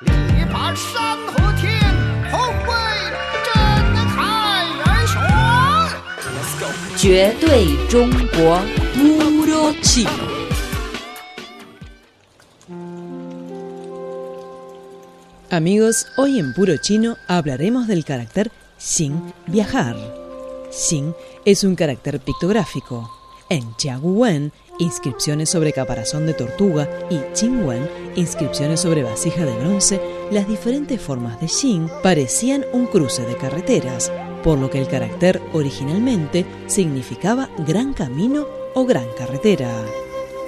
力拔山河天，宏伟震撼人雄。绝对中国 Puro Chino. Amigos, hoy en Puro Chino hablaremos del carácter sin viajar. Sin es un carácter pictográfico. En Jiaguwen, inscripciones sobre caparazón de tortuga, y Qingwen, inscripciones sobre vasija de bronce, las diferentes formas de Xin parecían un cruce de carreteras, por lo que el carácter originalmente significaba gran camino o gran carretera.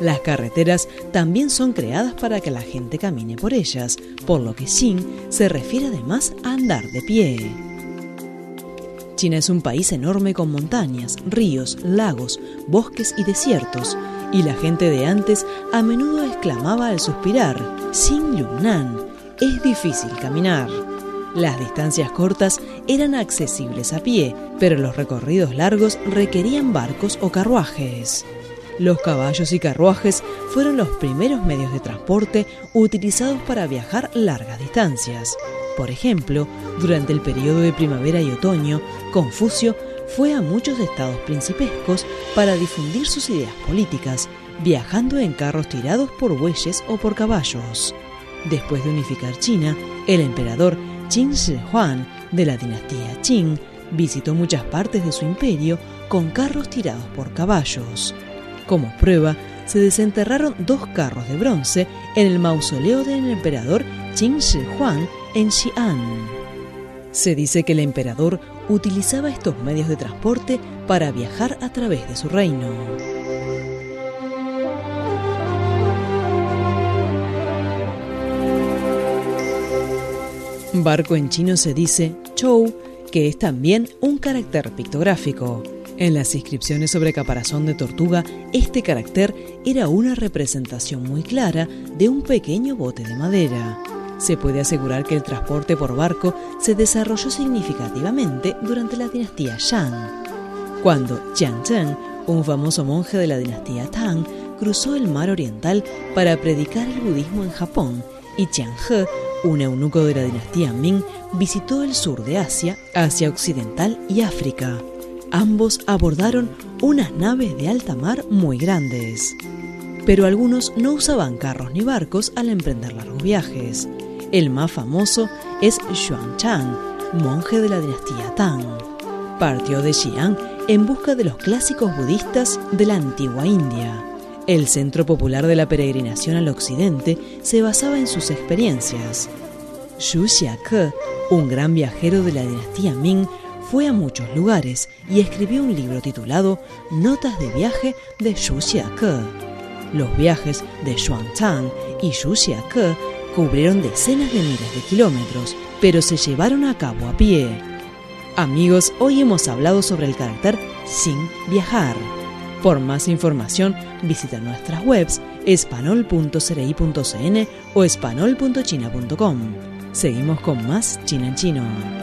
Las carreteras también son creadas para que la gente camine por ellas, por lo que Xin se refiere además a andar de pie. China es un país enorme con montañas, ríos, lagos, bosques y desiertos, y la gente de antes a menudo exclamaba al suspirar, Xin Yunnan, es difícil caminar. Las distancias cortas eran accesibles a pie, pero los recorridos largos requerían barcos o carruajes. Los caballos y carruajes fueron los primeros medios de transporte utilizados para viajar largas distancias. Por ejemplo, durante el periodo de primavera y otoño, Confucio fue a muchos estados principescos para difundir sus ideas políticas, viajando en carros tirados por bueyes o por caballos. Después de unificar China, el emperador Qin Shi Huang de la dinastía Qing visitó muchas partes de su imperio con carros tirados por caballos. Como prueba, se desenterraron dos carros de bronce en el mausoleo del emperador Qin Shi Huang en Xi'an. Se dice que el emperador utilizaba estos medios de transporte para viajar a través de su reino. Barco en chino se dice chou, que es también un carácter pictográfico. En las inscripciones sobre caparazón de tortuga, este carácter era una representación muy clara de un pequeño bote de madera. Se puede asegurar que el transporte por barco se desarrolló significativamente durante la dinastía Shang. Cuando Jiang Zheng, un famoso monje de la dinastía Tang, cruzó el mar oriental para predicar el budismo en Japón, y Jiang He, un eunuco de la dinastía Ming, visitó el sur de Asia, Asia Occidental y África. Ambos abordaron unas naves de alta mar muy grandes. Pero algunos no usaban carros ni barcos al emprender largos viajes. El más famoso es Xuanchang, monje de la dinastía Tang. Partió de Xi'an en busca de los clásicos budistas de la antigua India. El centro popular de la peregrinación al occidente se basaba en sus experiencias. Xu Xiake, un gran viajero de la dinastía Ming, fue a muchos lugares y escribió un libro titulado Notas de viaje de Xu Xiake. Los viajes de Xuanzang y Xu Xiake cubrieron decenas de miles de kilómetros, pero se llevaron a cabo a pie. Amigos, hoy hemos hablado sobre el carácter sin viajar. Por más información, visita nuestras webs espanol.cri.cn o espanol.china.com. Seguimos con más China en Chino.